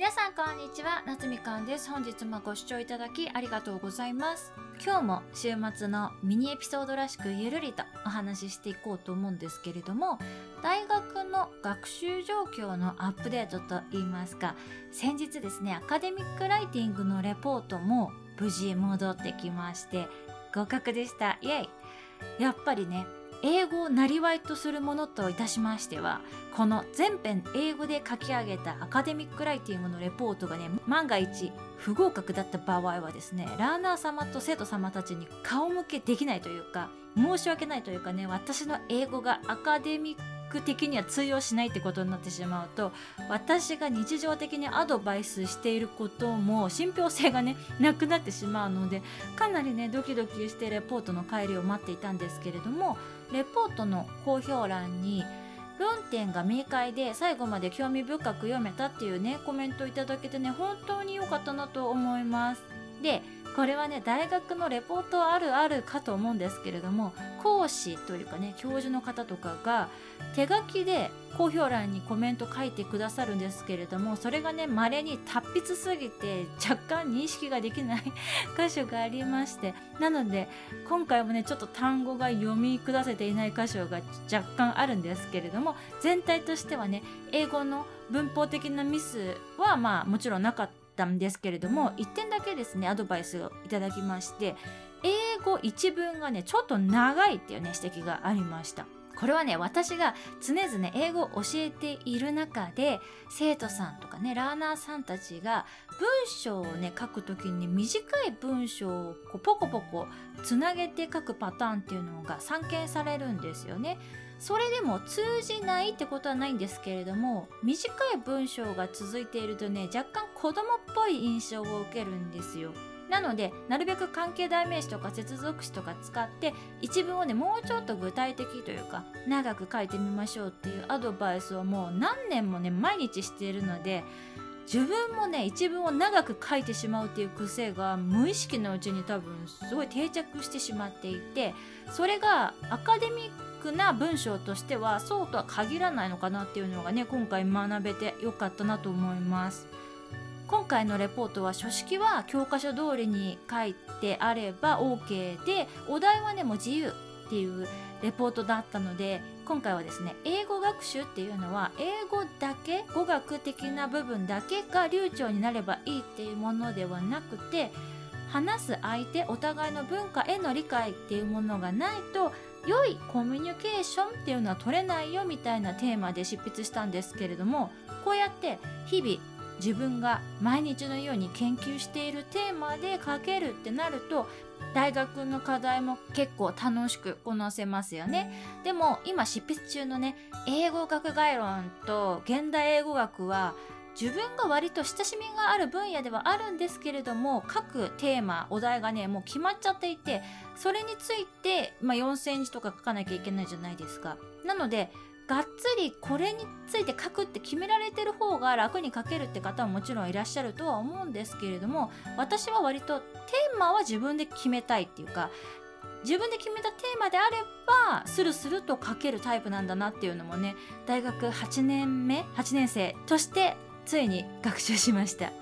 皆さんこんにちは夏みかんです。本日もご視聴いただきありがとうございます。今日も週末のミニエピソードらしくゆるりとお話ししていこうと思うんですけれども大学の学習状況のアップデートといいますか先日ですねアカデミックライティングのレポートも無事戻ってきまして合格でした。イエイ。やっぱりね英語をなりわいとするものといたしましてはこの全編英語で書き上げたアカデミックライティングのレポートがね万が一不合格だった場合はですねラーナー様と生徒様たちに顔向けできないというか申し訳ないというかね私の英語がアカデミック的には通用しないってことになってしまうと私が日常的にアドバイスしていることも信憑性がねなくなってしまうのでかなりねドキドキしてレポートの帰りを待っていたんですけれどもレポートの公表欄に論点が明快で最後まで興味深く読めたっていうねコメントをいただけてね本当に良かったなと思います。でこれはね大学のレポートあるあるかと思うんですけれども講師というかね教授の方とかが手書きで公表欄にコメント書いてくださるんですけれどもそれがね稀に達筆すぎて若干認識ができない 箇所がありましてなので今回もねちょっと単語が読み下せていない箇所が若干あるんですけれども全体としてはね英語の文法的なミスはまあもちろんなかったんですけれども1点だけですねアドバイスをいただきまして英語一文がねちょっと長いっていうね指摘がありました。これはね私が常々英語を教えている中で生徒さんとかねラーナーさんたちが文章をね書く時に短い文章をこうポコポコつなげて書くパターンっていうのが散見されるんですよね。それでも通じないってことはないんですけれども短い文章が続いているとね若干子供っぽい印象を受けるんですよ。なのでなるべく関係代名詞とか接続詞とか使って一文をねもうちょっと具体的というか長く書いてみましょうっていうアドバイスをもう何年もね毎日しているので自分もね一文を長く書いてしまうっていう癖が無意識のうちに多分すごい定着してしまっていてそれがアカデミックな文章としてはそうとは限らないのかなっていうのがね今回学べてよかったなと思います。今回のレポートは書式は教科書通りに書いてあれば OK でお題はねもう自由っていうレポートだったので今回はですね英語学習っていうのは英語だけ語学的な部分だけが流暢になればいいっていうものではなくて話す相手お互いの文化への理解っていうものがないと良いコミュニケーションっていうのは取れないよみたいなテーマで執筆したんですけれどもこうやって日々自分が毎日のように研究しているテーマで書けるってなると大学の課題も結構楽しくこなせますよね。でも今執筆中のね英語学概論と現代英語学は自分が割と親しみがある分野ではあるんですけれども各テーマお題がねもう決まっちゃっていてそれについて、まあ、4センチとか書かなきゃいけないじゃないですか。なのでがっつりこれについて書くって決められてる方が楽に書けるって方はもちろんいらっしゃるとは思うんですけれども私は割とテーマは自分で決めたいっていうか自分で決めたテーマであればスルスルと書けるタイプなんだなっていうのもね大学8年目8年生としてついに学習しました。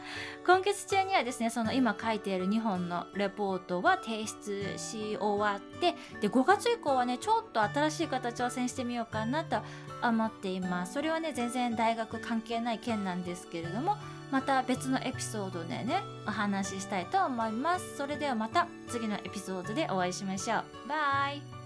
今月中にはですねその今書いている2本のレポートは提出し終わってで5月以降はねちょっと新しい方挑戦してみようかなと思っています。それはね全然大学関係ない件なんですけれどもまた別のエピソードでねお話ししたいと思います。それではまた次のエピソードでお会いしましょう。バイ